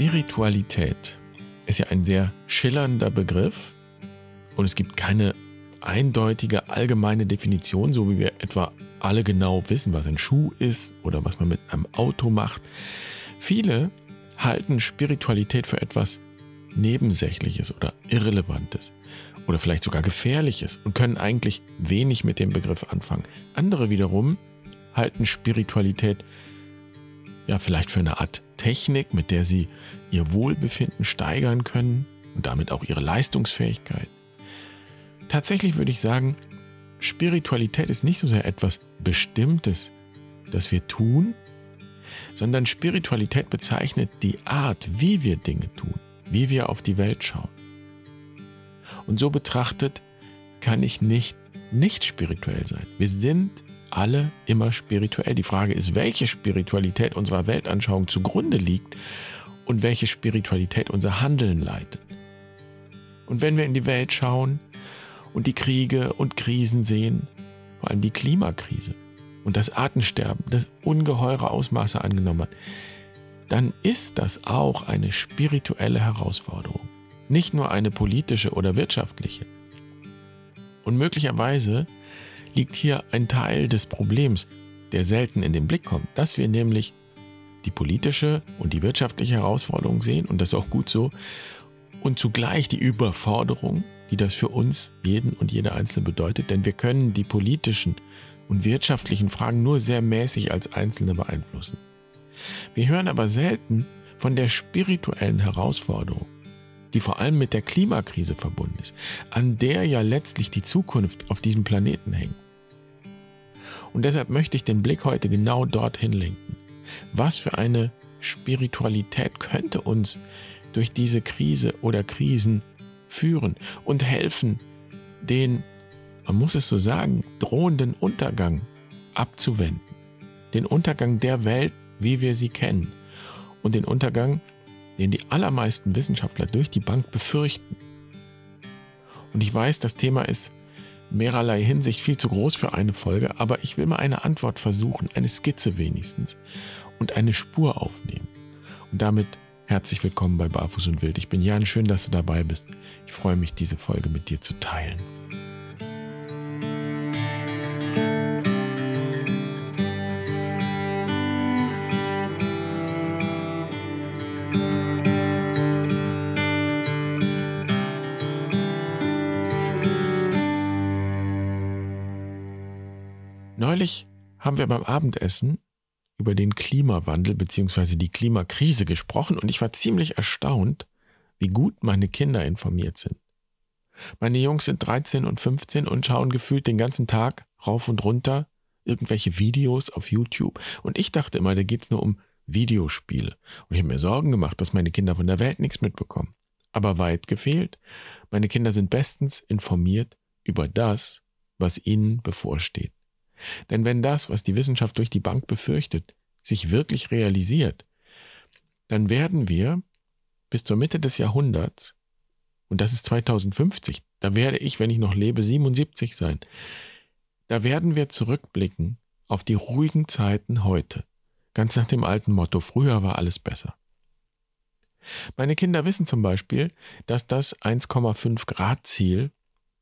Spiritualität ist ja ein sehr schillernder Begriff und es gibt keine eindeutige allgemeine Definition, so wie wir etwa alle genau wissen, was ein Schuh ist oder was man mit einem Auto macht. Viele halten Spiritualität für etwas Nebensächliches oder Irrelevantes oder vielleicht sogar Gefährliches und können eigentlich wenig mit dem Begriff anfangen. Andere wiederum halten Spiritualität ja vielleicht für eine Art Technik, mit der sie ihr Wohlbefinden steigern können und damit auch ihre Leistungsfähigkeit. Tatsächlich würde ich sagen, Spiritualität ist nicht so sehr etwas Bestimmtes, das wir tun, sondern Spiritualität bezeichnet die Art, wie wir Dinge tun, wie wir auf die Welt schauen. Und so betrachtet kann ich nicht nicht spirituell sein. Wir sind alle immer spirituell. Die Frage ist, welche Spiritualität unserer Weltanschauung zugrunde liegt und welche Spiritualität unser Handeln leitet. Und wenn wir in die Welt schauen und die Kriege und Krisen sehen, vor allem die Klimakrise und das Artensterben, das ungeheure Ausmaße angenommen hat, dann ist das auch eine spirituelle Herausforderung, nicht nur eine politische oder wirtschaftliche. Und möglicherweise liegt hier ein Teil des Problems, der selten in den Blick kommt, dass wir nämlich die politische und die wirtschaftliche Herausforderung sehen, und das ist auch gut so, und zugleich die Überforderung, die das für uns, jeden und jede Einzelne bedeutet, denn wir können die politischen und wirtschaftlichen Fragen nur sehr mäßig als Einzelne beeinflussen. Wir hören aber selten von der spirituellen Herausforderung, die vor allem mit der Klimakrise verbunden ist, an der ja letztlich die Zukunft auf diesem Planeten hängt. Und deshalb möchte ich den Blick heute genau dorthin lenken. Was für eine Spiritualität könnte uns durch diese Krise oder Krisen führen und helfen, den, man muss es so sagen, drohenden Untergang abzuwenden. Den Untergang der Welt, wie wir sie kennen. Und den Untergang, den die allermeisten Wissenschaftler durch die Bank befürchten. Und ich weiß, das Thema ist mehrerlei Hinsicht viel zu groß für eine Folge, aber ich will mal eine Antwort versuchen, eine Skizze wenigstens und eine Spur aufnehmen. Und damit herzlich willkommen bei Barfuß und Wild. Ich bin Jan, schön, dass du dabei bist. Ich freue mich, diese Folge mit dir zu teilen. Neulich haben wir beim Abendessen über den Klimawandel bzw. die Klimakrise gesprochen und ich war ziemlich erstaunt, wie gut meine Kinder informiert sind. Meine Jungs sind 13 und 15 und schauen gefühlt den ganzen Tag rauf und runter irgendwelche Videos auf YouTube und ich dachte immer, da geht es nur um Videospiele. Und ich habe mir Sorgen gemacht, dass meine Kinder von der Welt nichts mitbekommen. Aber weit gefehlt. Meine Kinder sind bestens informiert über das, was ihnen bevorsteht. Denn wenn das, was die Wissenschaft durch die Bank befürchtet, sich wirklich realisiert, dann werden wir bis zur Mitte des Jahrhunderts, und das ist 2050, da werde ich, wenn ich noch lebe, 77 sein, da werden wir zurückblicken auf die ruhigen Zeiten heute, ganz nach dem alten Motto, früher war alles besser. Meine Kinder wissen zum Beispiel, dass das 1,5 Grad Ziel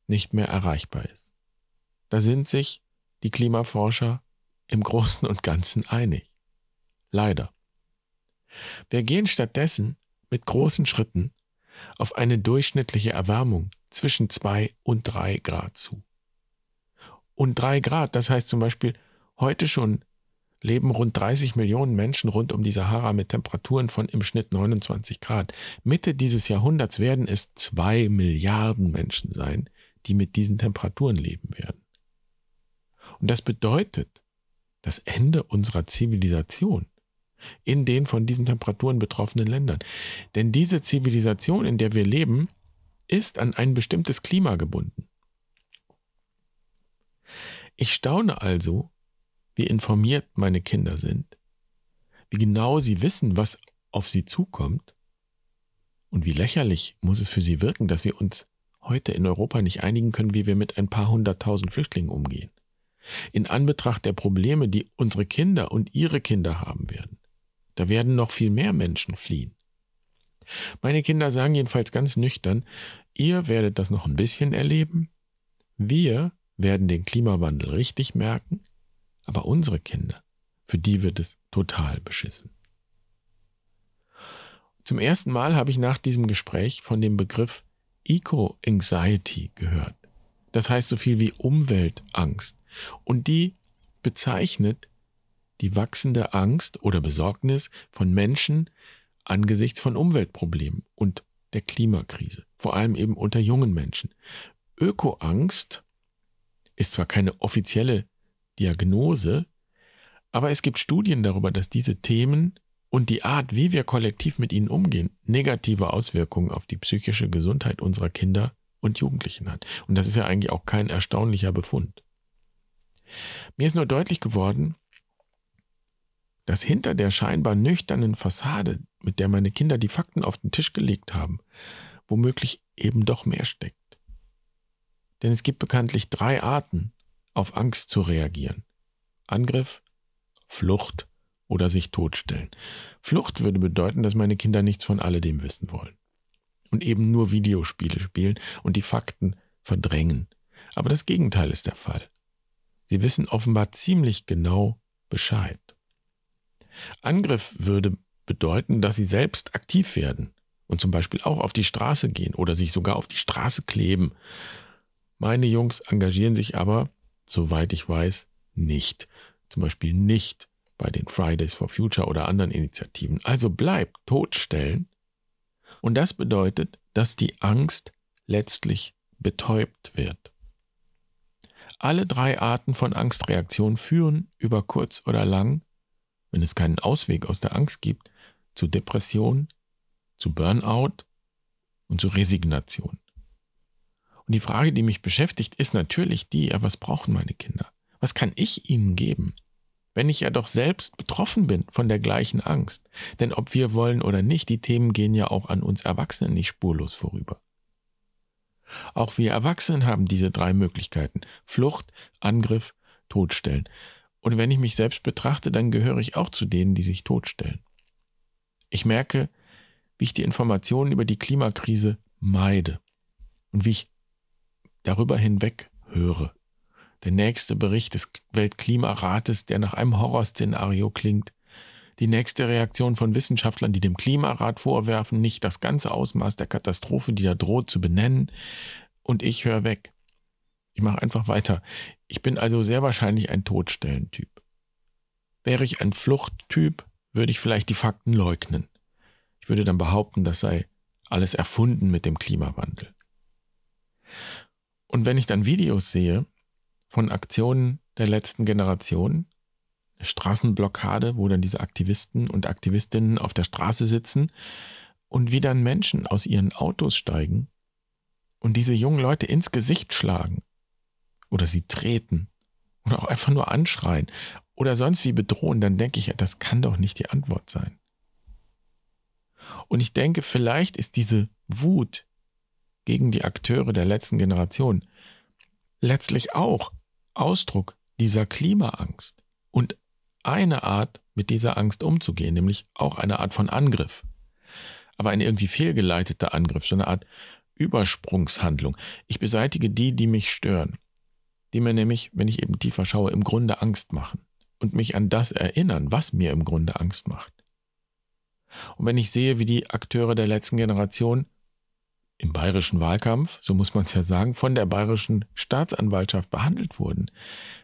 nicht mehr erreichbar ist. Da sind sich die Klimaforscher im Großen und Ganzen einig. Leider. Wir gehen stattdessen mit großen Schritten auf eine durchschnittliche Erwärmung zwischen zwei und drei Grad zu. Und drei Grad, das heißt zum Beispiel, heute schon leben rund 30 Millionen Menschen rund um die Sahara mit Temperaturen von im Schnitt 29 Grad. Mitte dieses Jahrhunderts werden es zwei Milliarden Menschen sein, die mit diesen Temperaturen leben werden. Und das bedeutet das Ende unserer Zivilisation in den von diesen Temperaturen betroffenen Ländern. Denn diese Zivilisation, in der wir leben, ist an ein bestimmtes Klima gebunden. Ich staune also, wie informiert meine Kinder sind, wie genau sie wissen, was auf sie zukommt und wie lächerlich muss es für sie wirken, dass wir uns heute in Europa nicht einigen können, wie wir mit ein paar hunderttausend Flüchtlingen umgehen in Anbetracht der Probleme, die unsere Kinder und ihre Kinder haben werden. Da werden noch viel mehr Menschen fliehen. Meine Kinder sagen jedenfalls ganz nüchtern, ihr werdet das noch ein bisschen erleben, wir werden den Klimawandel richtig merken, aber unsere Kinder, für die wird es total beschissen. Zum ersten Mal habe ich nach diesem Gespräch von dem Begriff Eco-Anxiety gehört. Das heißt so viel wie Umweltangst. Und die bezeichnet die wachsende Angst oder Besorgnis von Menschen angesichts von Umweltproblemen und der Klimakrise, vor allem eben unter jungen Menschen. Ökoangst ist zwar keine offizielle Diagnose, aber es gibt Studien darüber, dass diese Themen und die Art, wie wir kollektiv mit ihnen umgehen, negative Auswirkungen auf die psychische Gesundheit unserer Kinder und Jugendlichen hat. Und das ist ja eigentlich auch kein erstaunlicher Befund. Mir ist nur deutlich geworden, dass hinter der scheinbar nüchternen Fassade, mit der meine Kinder die Fakten auf den Tisch gelegt haben, womöglich eben doch mehr steckt. Denn es gibt bekanntlich drei Arten, auf Angst zu reagieren. Angriff, Flucht oder sich totstellen. Flucht würde bedeuten, dass meine Kinder nichts von alledem wissen wollen. Und eben nur Videospiele spielen und die Fakten verdrängen. Aber das Gegenteil ist der Fall. Sie wissen offenbar ziemlich genau Bescheid. Angriff würde bedeuten, dass sie selbst aktiv werden und zum Beispiel auch auf die Straße gehen oder sich sogar auf die Straße kleben. Meine Jungs engagieren sich aber, soweit ich weiß, nicht. Zum Beispiel nicht bei den Fridays for Future oder anderen Initiativen. Also bleibt totstellen. Und das bedeutet, dass die Angst letztlich betäubt wird. Alle drei Arten von Angstreaktion führen über kurz oder lang, wenn es keinen Ausweg aus der Angst gibt, zu Depression, zu Burnout und zu Resignation. Und die Frage, die mich beschäftigt, ist natürlich die, ja, was brauchen meine Kinder? Was kann ich ihnen geben? Wenn ich ja doch selbst betroffen bin von der gleichen Angst. Denn ob wir wollen oder nicht, die Themen gehen ja auch an uns Erwachsenen nicht spurlos vorüber. Auch wir Erwachsenen haben diese drei Möglichkeiten. Flucht, Angriff, Todstellen. Und wenn ich mich selbst betrachte, dann gehöre ich auch zu denen, die sich totstellen. Ich merke, wie ich die Informationen über die Klimakrise meide und wie ich darüber hinweg höre der nächste Bericht des Weltklimarates, der nach einem Horrorszenario klingt, die nächste Reaktion von Wissenschaftlern, die dem Klimarat vorwerfen, nicht das ganze Ausmaß der Katastrophe, die da droht, zu benennen, und ich höre weg. Ich mache einfach weiter. Ich bin also sehr wahrscheinlich ein Todstellentyp. Wäre ich ein Fluchttyp, würde ich vielleicht die Fakten leugnen. Ich würde dann behaupten, das sei alles erfunden mit dem Klimawandel. Und wenn ich dann Videos sehe, von Aktionen der letzten Generation. Straßenblockade, wo dann diese Aktivisten und Aktivistinnen auf der Straße sitzen und wie dann Menschen aus ihren Autos steigen und diese jungen Leute ins Gesicht schlagen oder sie treten oder auch einfach nur anschreien oder sonst wie bedrohen, dann denke ich, das kann doch nicht die Antwort sein. Und ich denke, vielleicht ist diese Wut gegen die Akteure der letzten Generation letztlich auch Ausdruck dieser Klimaangst und eine Art, mit dieser Angst umzugehen, nämlich auch eine Art von Angriff. Aber ein irgendwie fehlgeleiteter Angriff, so eine Art Übersprungshandlung. Ich beseitige die, die mich stören, die mir nämlich, wenn ich eben tiefer schaue, im Grunde Angst machen und mich an das erinnern, was mir im Grunde Angst macht. Und wenn ich sehe, wie die Akteure der letzten Generation im bayerischen Wahlkampf, so muss man es ja sagen, von der bayerischen Staatsanwaltschaft behandelt wurden,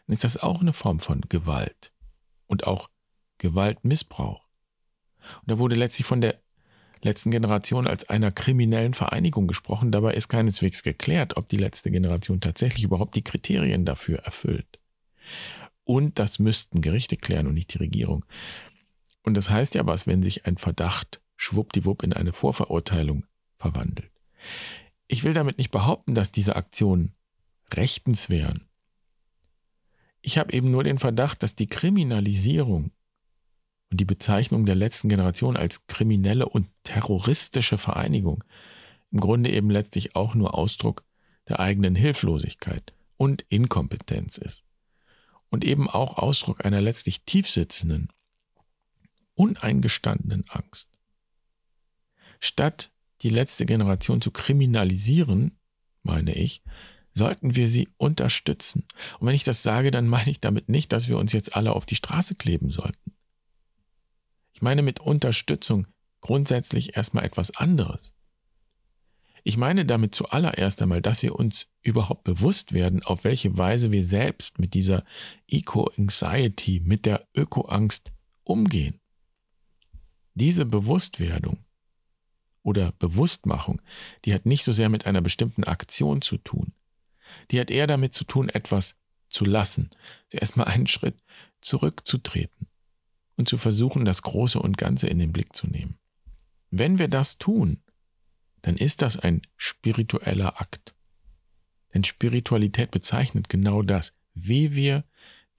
dann ist das auch eine Form von Gewalt und auch Gewaltmissbrauch. Und da wurde letztlich von der letzten Generation als einer kriminellen Vereinigung gesprochen. Dabei ist keineswegs geklärt, ob die letzte Generation tatsächlich überhaupt die Kriterien dafür erfüllt. Und das müssten Gerichte klären und nicht die Regierung. Und das heißt ja was, wenn sich ein Verdacht schwuppdiwupp in eine Vorverurteilung verwandelt. Ich will damit nicht behaupten, dass diese Aktionen rechtens wären. Ich habe eben nur den Verdacht, dass die Kriminalisierung und die Bezeichnung der letzten Generation als kriminelle und terroristische Vereinigung im Grunde eben letztlich auch nur Ausdruck der eigenen Hilflosigkeit und Inkompetenz ist. Und eben auch Ausdruck einer letztlich tiefsitzenden, uneingestandenen Angst. Statt die letzte Generation zu kriminalisieren, meine ich, sollten wir sie unterstützen. Und wenn ich das sage, dann meine ich damit nicht, dass wir uns jetzt alle auf die Straße kleben sollten. Ich meine mit Unterstützung grundsätzlich erstmal etwas anderes. Ich meine damit zuallererst einmal, dass wir uns überhaupt bewusst werden, auf welche Weise wir selbst mit dieser Eco-Anxiety, mit der Öko-Angst umgehen. Diese Bewusstwerdung oder Bewusstmachung, die hat nicht so sehr mit einer bestimmten Aktion zu tun. Die hat eher damit zu tun, etwas zu lassen, erstmal einen Schritt zurückzutreten und zu versuchen, das Große und Ganze in den Blick zu nehmen. Wenn wir das tun, dann ist das ein spiritueller Akt. Denn Spiritualität bezeichnet genau das, wie wir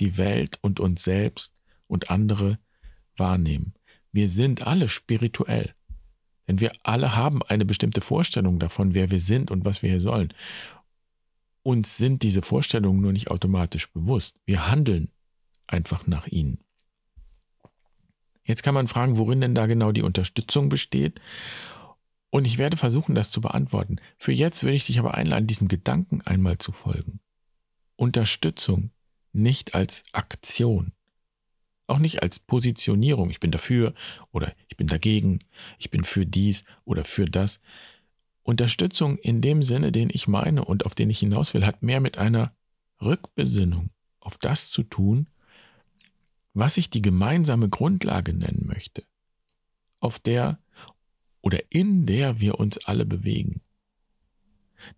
die Welt und uns selbst und andere wahrnehmen. Wir sind alle spirituell. Denn wir alle haben eine bestimmte Vorstellung davon, wer wir sind und was wir hier sollen. Uns sind diese Vorstellungen nur nicht automatisch bewusst. Wir handeln einfach nach ihnen. Jetzt kann man fragen, worin denn da genau die Unterstützung besteht. Und ich werde versuchen, das zu beantworten. Für jetzt würde ich dich aber einladen, diesem Gedanken einmal zu folgen. Unterstützung nicht als Aktion. Auch nicht als Positionierung. Ich bin dafür oder ich bin dagegen. Ich bin für dies oder für das. Unterstützung in dem Sinne, den ich meine und auf den ich hinaus will, hat mehr mit einer Rückbesinnung auf das zu tun, was ich die gemeinsame Grundlage nennen möchte, auf der oder in der wir uns alle bewegen.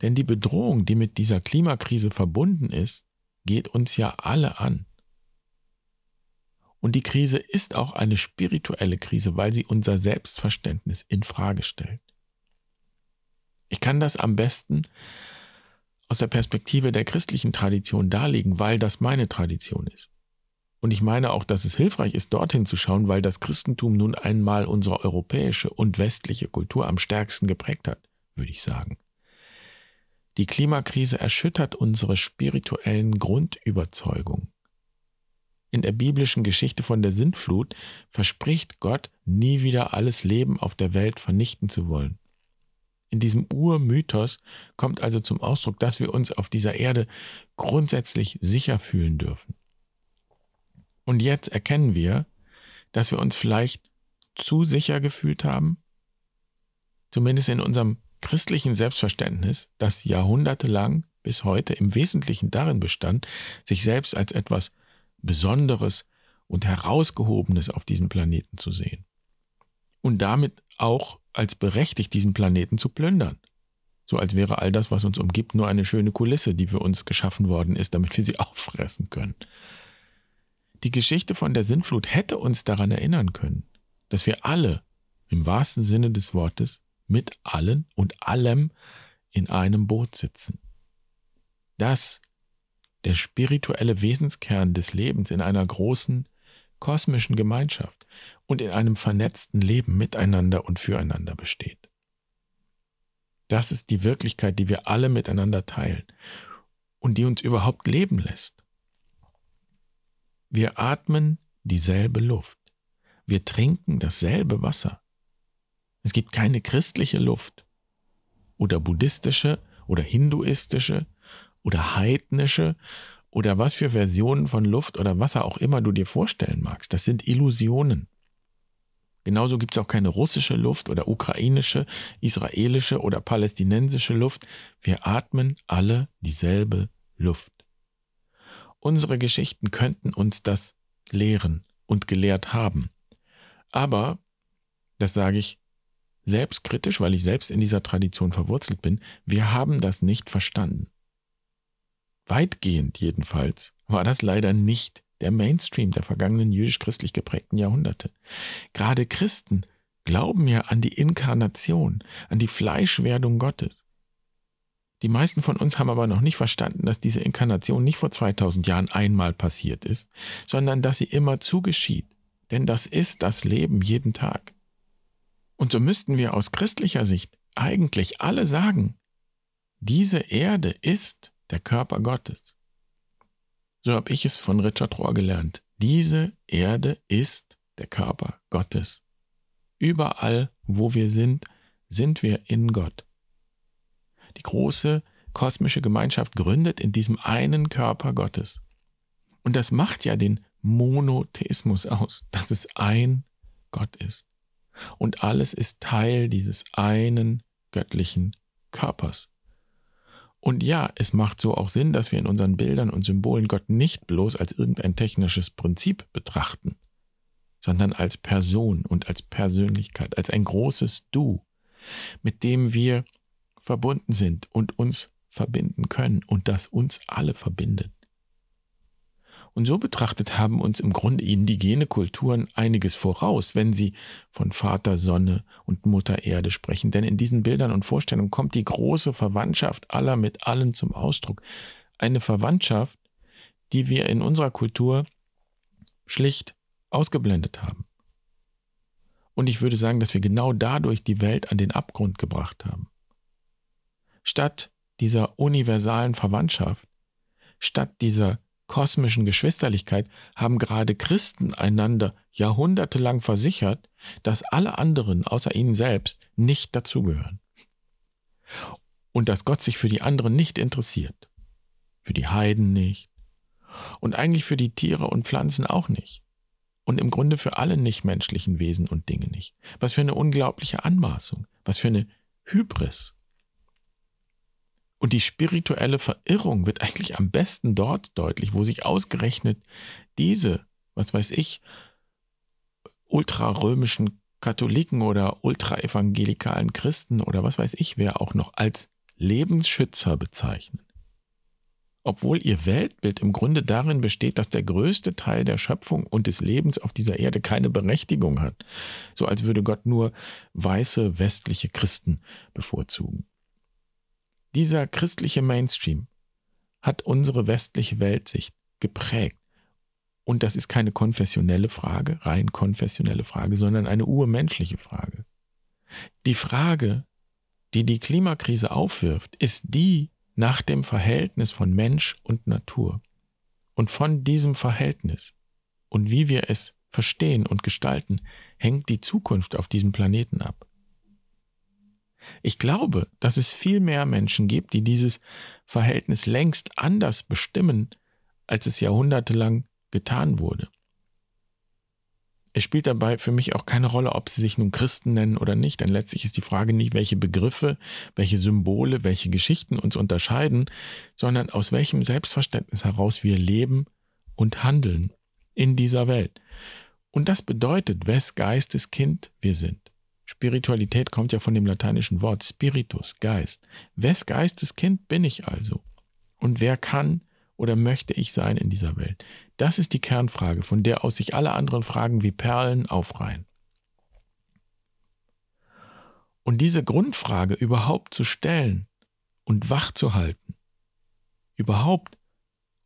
Denn die Bedrohung, die mit dieser Klimakrise verbunden ist, geht uns ja alle an. Und die Krise ist auch eine spirituelle Krise, weil sie unser Selbstverständnis in Frage stellt. Kann das am besten aus der Perspektive der christlichen Tradition darlegen, weil das meine Tradition ist. Und ich meine auch, dass es hilfreich ist, dorthin zu schauen, weil das Christentum nun einmal unsere europäische und westliche Kultur am stärksten geprägt hat, würde ich sagen. Die Klimakrise erschüttert unsere spirituellen Grundüberzeugungen. In der biblischen Geschichte von der Sintflut verspricht Gott, nie wieder alles Leben auf der Welt vernichten zu wollen. In diesem Urmythos kommt also zum Ausdruck, dass wir uns auf dieser Erde grundsätzlich sicher fühlen dürfen. Und jetzt erkennen wir, dass wir uns vielleicht zu sicher gefühlt haben, zumindest in unserem christlichen Selbstverständnis, das jahrhundertelang bis heute im Wesentlichen darin bestand, sich selbst als etwas Besonderes und Herausgehobenes auf diesem Planeten zu sehen. Und damit auch als berechtigt, diesen Planeten zu plündern. So als wäre all das, was uns umgibt, nur eine schöne Kulisse, die für uns geschaffen worden ist, damit wir sie auffressen können. Die Geschichte von der Sintflut hätte uns daran erinnern können, dass wir alle, im wahrsten Sinne des Wortes, mit allen und allem in einem Boot sitzen. Dass der spirituelle Wesenskern des Lebens in einer großen kosmischen Gemeinschaft und in einem vernetzten Leben miteinander und füreinander besteht. Das ist die Wirklichkeit, die wir alle miteinander teilen und die uns überhaupt leben lässt. Wir atmen dieselbe Luft. Wir trinken dasselbe Wasser. Es gibt keine christliche Luft oder buddhistische oder hinduistische oder heidnische oder was für Versionen von Luft oder Wasser auch immer du dir vorstellen magst. Das sind Illusionen. Genauso gibt es auch keine russische Luft oder ukrainische, israelische oder palästinensische Luft. Wir atmen alle dieselbe Luft. Unsere Geschichten könnten uns das lehren und gelehrt haben. Aber, das sage ich selbstkritisch, weil ich selbst in dieser Tradition verwurzelt bin, wir haben das nicht verstanden. Weitgehend jedenfalls war das leider nicht der Mainstream der vergangenen jüdisch-christlich geprägten Jahrhunderte. Gerade Christen glauben ja an die Inkarnation, an die Fleischwerdung Gottes. Die meisten von uns haben aber noch nicht verstanden, dass diese Inkarnation nicht vor 2000 Jahren einmal passiert ist, sondern dass sie immer zugeschieht. Denn das ist das Leben jeden Tag. Und so müssten wir aus christlicher Sicht eigentlich alle sagen, diese Erde ist der Körper Gottes. So habe ich es von Richard Rohr gelernt. Diese Erde ist der Körper Gottes. Überall, wo wir sind, sind wir in Gott. Die große kosmische Gemeinschaft gründet in diesem einen Körper Gottes. Und das macht ja den Monotheismus aus, dass es ein Gott ist. Und alles ist Teil dieses einen göttlichen Körpers. Und ja, es macht so auch Sinn, dass wir in unseren Bildern und Symbolen Gott nicht bloß als irgendein technisches Prinzip betrachten, sondern als Person und als Persönlichkeit, als ein großes Du, mit dem wir verbunden sind und uns verbinden können und das uns alle verbindet. Und so betrachtet haben uns im Grunde indigene Kulturen einiges voraus, wenn sie von Vater Sonne und Mutter Erde sprechen. Denn in diesen Bildern und Vorstellungen kommt die große Verwandtschaft aller mit allen zum Ausdruck. Eine Verwandtschaft, die wir in unserer Kultur schlicht ausgeblendet haben. Und ich würde sagen, dass wir genau dadurch die Welt an den Abgrund gebracht haben. Statt dieser universalen Verwandtschaft, statt dieser kosmischen Geschwisterlichkeit haben gerade Christen einander jahrhundertelang versichert, dass alle anderen außer ihnen selbst nicht dazugehören. Und dass Gott sich für die anderen nicht interessiert. Für die Heiden nicht. Und eigentlich für die Tiere und Pflanzen auch nicht und im Grunde für alle nichtmenschlichen Wesen und Dinge nicht. Was für eine unglaubliche Anmaßung, was für eine Hybris. Und die spirituelle Verirrung wird eigentlich am besten dort deutlich, wo sich ausgerechnet diese, was weiß ich, ultrarömischen Katholiken oder ultraevangelikalen Christen oder was weiß ich wer auch noch als Lebensschützer bezeichnen obwohl ihr Weltbild im Grunde darin besteht, dass der größte Teil der Schöpfung und des Lebens auf dieser Erde keine Berechtigung hat, so als würde Gott nur weiße westliche Christen bevorzugen. Dieser christliche Mainstream hat unsere westliche Weltsicht geprägt. Und das ist keine konfessionelle Frage, rein konfessionelle Frage, sondern eine urmenschliche Frage. Die Frage, die die Klimakrise aufwirft, ist die, nach dem Verhältnis von Mensch und Natur. Und von diesem Verhältnis und wie wir es verstehen und gestalten, hängt die Zukunft auf diesem Planeten ab. Ich glaube, dass es viel mehr Menschen gibt, die dieses Verhältnis längst anders bestimmen, als es jahrhundertelang getan wurde. Es spielt dabei für mich auch keine Rolle, ob sie sich nun Christen nennen oder nicht, denn letztlich ist die Frage nicht, welche Begriffe, welche Symbole, welche Geschichten uns unterscheiden, sondern aus welchem Selbstverständnis heraus wir leben und handeln in dieser Welt. Und das bedeutet, wes Geistes Kind wir sind. Spiritualität kommt ja von dem lateinischen Wort Spiritus, Geist. Wes Geistes Kind bin ich also? Und wer kann oder möchte ich sein in dieser Welt? Das ist die Kernfrage, von der aus sich alle anderen Fragen wie Perlen aufreihen. Und diese Grundfrage überhaupt zu stellen und wach zu halten, überhaupt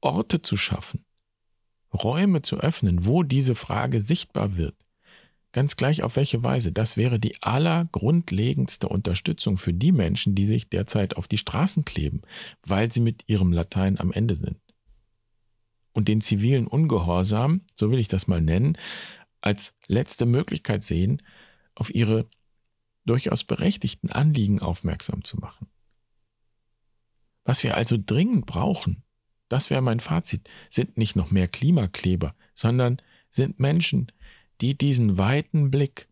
Orte zu schaffen, Räume zu öffnen, wo diese Frage sichtbar wird, ganz gleich auf welche Weise, das wäre die allergrundlegendste Unterstützung für die Menschen, die sich derzeit auf die Straßen kleben, weil sie mit ihrem Latein am Ende sind und den zivilen Ungehorsam, so will ich das mal nennen, als letzte Möglichkeit sehen, auf ihre durchaus berechtigten Anliegen aufmerksam zu machen. Was wir also dringend brauchen, das wäre mein Fazit, sind nicht noch mehr Klimakleber, sondern sind Menschen, die diesen weiten Blick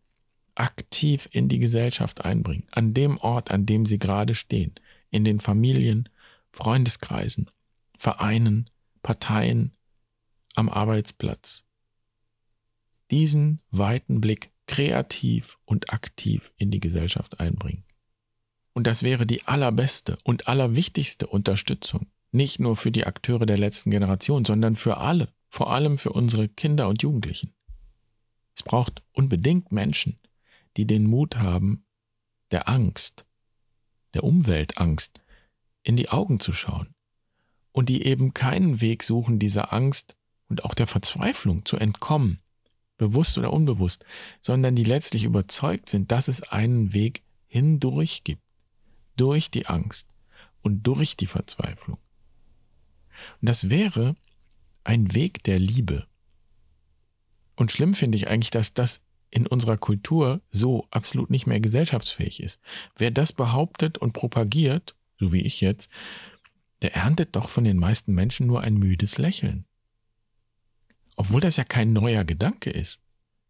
aktiv in die Gesellschaft einbringen, an dem Ort, an dem sie gerade stehen, in den Familien, Freundeskreisen, Vereinen, Parteien, am Arbeitsplatz. Diesen weiten Blick kreativ und aktiv in die Gesellschaft einbringen. Und das wäre die allerbeste und allerwichtigste Unterstützung, nicht nur für die Akteure der letzten Generation, sondern für alle, vor allem für unsere Kinder und Jugendlichen. Es braucht unbedingt Menschen, die den Mut haben, der Angst, der Umweltangst, in die Augen zu schauen und die eben keinen Weg suchen, dieser Angst und auch der Verzweiflung zu entkommen, bewusst oder unbewusst, sondern die letztlich überzeugt sind, dass es einen Weg hindurch gibt, durch die Angst und durch die Verzweiflung. Und das wäre ein Weg der Liebe. Und schlimm finde ich eigentlich, dass das in unserer Kultur so absolut nicht mehr gesellschaftsfähig ist. Wer das behauptet und propagiert, so wie ich jetzt, der erntet doch von den meisten Menschen nur ein müdes Lächeln. Obwohl das ja kein neuer Gedanke ist.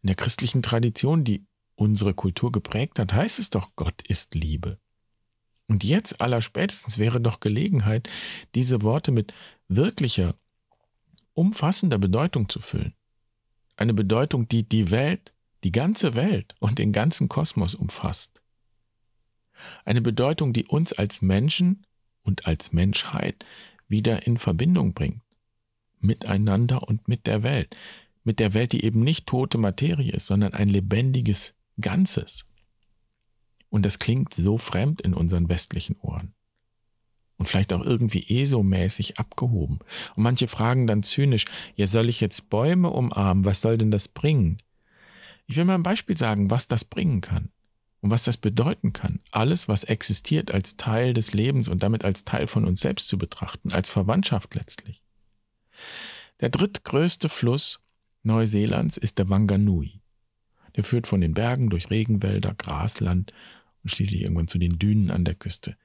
In der christlichen Tradition, die unsere Kultur geprägt hat, heißt es doch, Gott ist Liebe. Und jetzt allerspätestens wäre doch Gelegenheit, diese Worte mit wirklicher, umfassender Bedeutung zu füllen. Eine Bedeutung, die die Welt, die ganze Welt und den ganzen Kosmos umfasst. Eine Bedeutung, die uns als Menschen und als Menschheit wieder in Verbindung bringt. Miteinander und mit der Welt. Mit der Welt, die eben nicht tote Materie ist, sondern ein lebendiges Ganzes. Und das klingt so fremd in unseren westlichen Ohren. Und vielleicht auch irgendwie ESO-mäßig abgehoben. Und manche fragen dann zynisch, ja, soll ich jetzt Bäume umarmen? Was soll denn das bringen? Ich will mal ein Beispiel sagen, was das bringen kann und was das bedeuten kann. Alles, was existiert, als Teil des Lebens und damit als Teil von uns selbst zu betrachten, als Verwandtschaft letztlich. Der drittgrößte Fluss Neuseelands ist der Wanganui. Der führt von den Bergen durch Regenwälder, Grasland und schließlich irgendwann zu den Dünen an der Küste.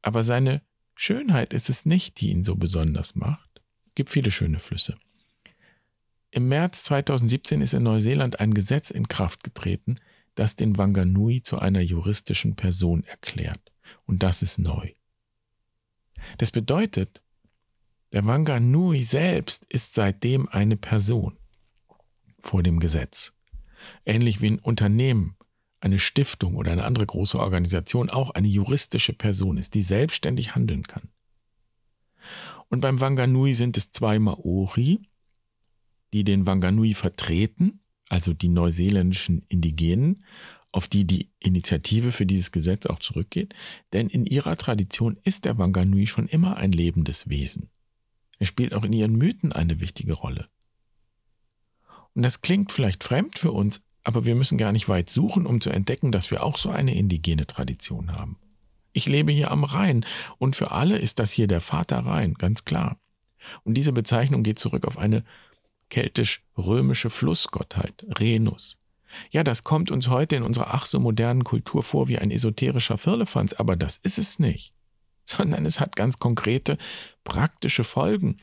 Aber seine Schönheit ist es nicht, die ihn so besonders macht. Es gibt viele schöne Flüsse. Im März 2017 ist in Neuseeland ein Gesetz in Kraft getreten, das den Wanganui zu einer juristischen Person erklärt. Und das ist neu. Das bedeutet, der Wanganui selbst ist seitdem eine Person vor dem Gesetz. Ähnlich wie ein Unternehmen, eine Stiftung oder eine andere große Organisation auch eine juristische Person ist, die selbstständig handeln kann. Und beim Wanganui sind es zwei Maori, die den Wanganui vertreten, also die neuseeländischen Indigenen, auf die die Initiative für dieses Gesetz auch zurückgeht, denn in ihrer Tradition ist der Wanganui schon immer ein lebendes Wesen. Er spielt auch in ihren Mythen eine wichtige Rolle. Und das klingt vielleicht fremd für uns, aber wir müssen gar nicht weit suchen, um zu entdecken, dass wir auch so eine indigene Tradition haben. Ich lebe hier am Rhein und für alle ist das hier der Vater Rhein, ganz klar. Und diese Bezeichnung geht zurück auf eine keltisch-römische Flussgottheit, Renus. Ja, das kommt uns heute in unserer ach so modernen Kultur vor wie ein esoterischer Firlefanz, aber das ist es nicht, sondern es hat ganz konkrete, praktische Folgen,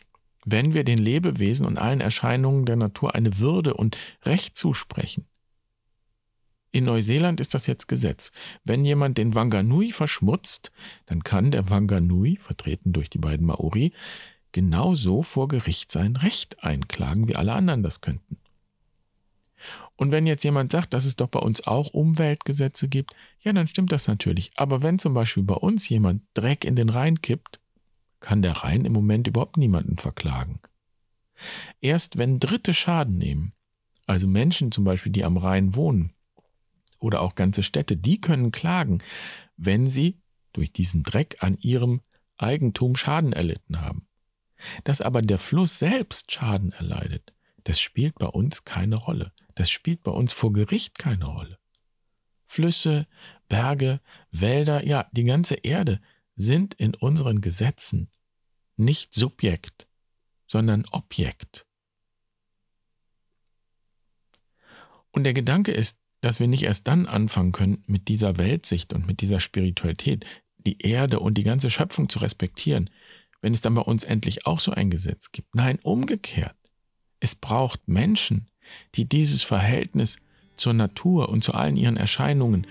wenn wir den Lebewesen und allen Erscheinungen der Natur eine Würde und Recht zusprechen. In Neuseeland ist das jetzt Gesetz. Wenn jemand den Wanganui verschmutzt, dann kann der Wanganui, vertreten durch die beiden Maori, genauso vor Gericht sein Recht einklagen, wie alle anderen das könnten. Und wenn jetzt jemand sagt, dass es doch bei uns auch Umweltgesetze gibt, ja, dann stimmt das natürlich. Aber wenn zum Beispiel bei uns jemand Dreck in den Rhein kippt, kann der Rhein im Moment überhaupt niemanden verklagen. Erst wenn Dritte Schaden nehmen, also Menschen zum Beispiel, die am Rhein wohnen, oder auch ganze Städte, die können klagen, wenn sie durch diesen Dreck an ihrem Eigentum Schaden erlitten haben. Dass aber der Fluss selbst Schaden erleidet, das spielt bei uns keine Rolle. Das spielt bei uns vor Gericht keine Rolle. Flüsse, Berge, Wälder, ja, die ganze Erde sind in unseren Gesetzen nicht Subjekt, sondern Objekt. Und der Gedanke ist, dass wir nicht erst dann anfangen können, mit dieser Weltsicht und mit dieser Spiritualität die Erde und die ganze Schöpfung zu respektieren, wenn es dann bei uns endlich auch so ein Gesetz gibt. Nein, umgekehrt. Es braucht Menschen, die dieses Verhältnis zur Natur und zu allen ihren Erscheinungen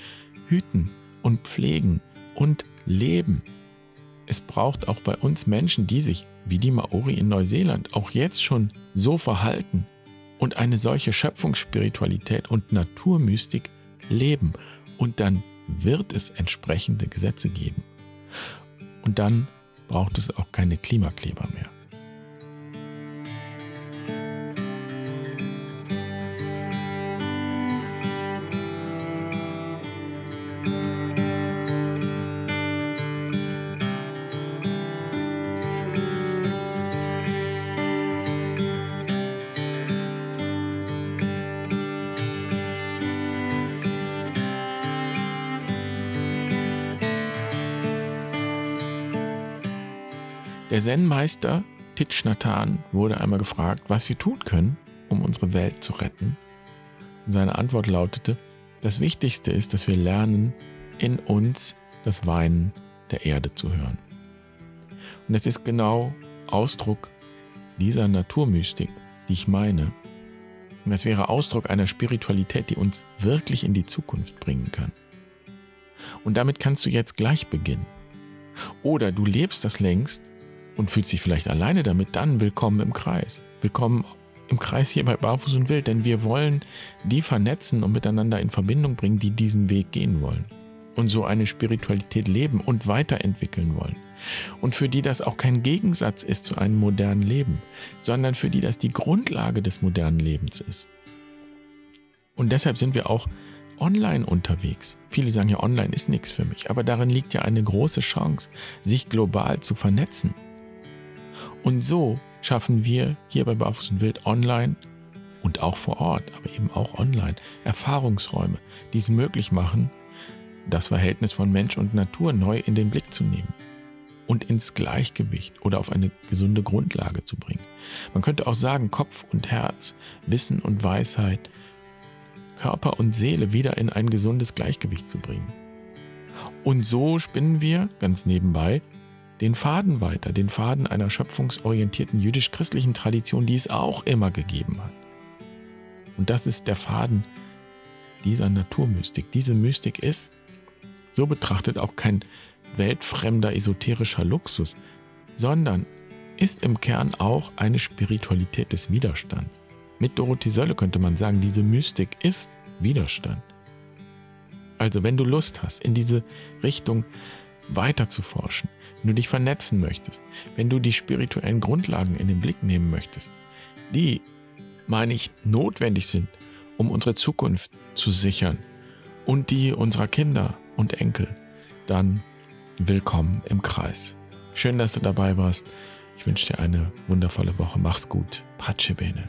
hüten und pflegen und leben. Es braucht auch bei uns Menschen, die sich, wie die Maori in Neuseeland, auch jetzt schon so verhalten und eine solche Schöpfungsspiritualität und Naturmystik leben. Und dann wird es entsprechende Gesetze geben. Und dann braucht es auch keine Klimakleber mehr. Zen-Meister Thich wurde einmal gefragt, was wir tun können, um unsere Welt zu retten. Und seine Antwort lautete, das Wichtigste ist, dass wir lernen, in uns das Weinen der Erde zu hören. Und das ist genau Ausdruck dieser Naturmystik, die ich meine. Und das wäre Ausdruck einer Spiritualität, die uns wirklich in die Zukunft bringen kann. Und damit kannst du jetzt gleich beginnen. Oder du lebst das längst und fühlst dich vielleicht alleine damit, dann willkommen im Kreis. Willkommen im Kreis hier bei Barfuß und Wild, denn wir wollen die vernetzen und miteinander in Verbindung bringen, die diesen Weg gehen wollen und so eine Spiritualität leben und weiterentwickeln wollen. Und für die das auch kein Gegensatz ist zu einem modernen Leben, sondern für die das die Grundlage des modernen Lebens ist. Und deshalb sind wir auch online unterwegs. Viele sagen ja, online ist nichts für mich, aber darin liegt ja eine große Chance, sich global zu vernetzen. Und so schaffen wir hier bei Barfuß und Wild online und auch vor Ort, aber eben auch online Erfahrungsräume, die es möglich machen, das Verhältnis von Mensch und Natur neu in den Blick zu nehmen und ins Gleichgewicht oder auf eine gesunde Grundlage zu bringen. Man könnte auch sagen, Kopf und Herz, Wissen und Weisheit, Körper und Seele wieder in ein gesundes Gleichgewicht zu bringen. Und so spinnen wir, ganz nebenbei, den Faden weiter, den Faden einer schöpfungsorientierten jüdisch-christlichen Tradition, die es auch immer gegeben hat. Und das ist der Faden dieser Naturmystik. Diese Mystik ist, so betrachtet, auch kein weltfremder esoterischer Luxus, sondern ist im Kern auch eine Spiritualität des Widerstands. Mit Dorothee Sölle könnte man sagen, diese Mystik ist Widerstand. Also wenn du Lust hast, in diese Richtung weiter zu forschen, wenn du dich vernetzen möchtest, wenn du die spirituellen Grundlagen in den Blick nehmen möchtest, die, meine ich, notwendig sind, um unsere Zukunft zu sichern und die unserer Kinder und Enkel, dann willkommen im Kreis. Schön, dass du dabei warst. Ich wünsche dir eine wundervolle Woche. Mach's gut. Pace bene.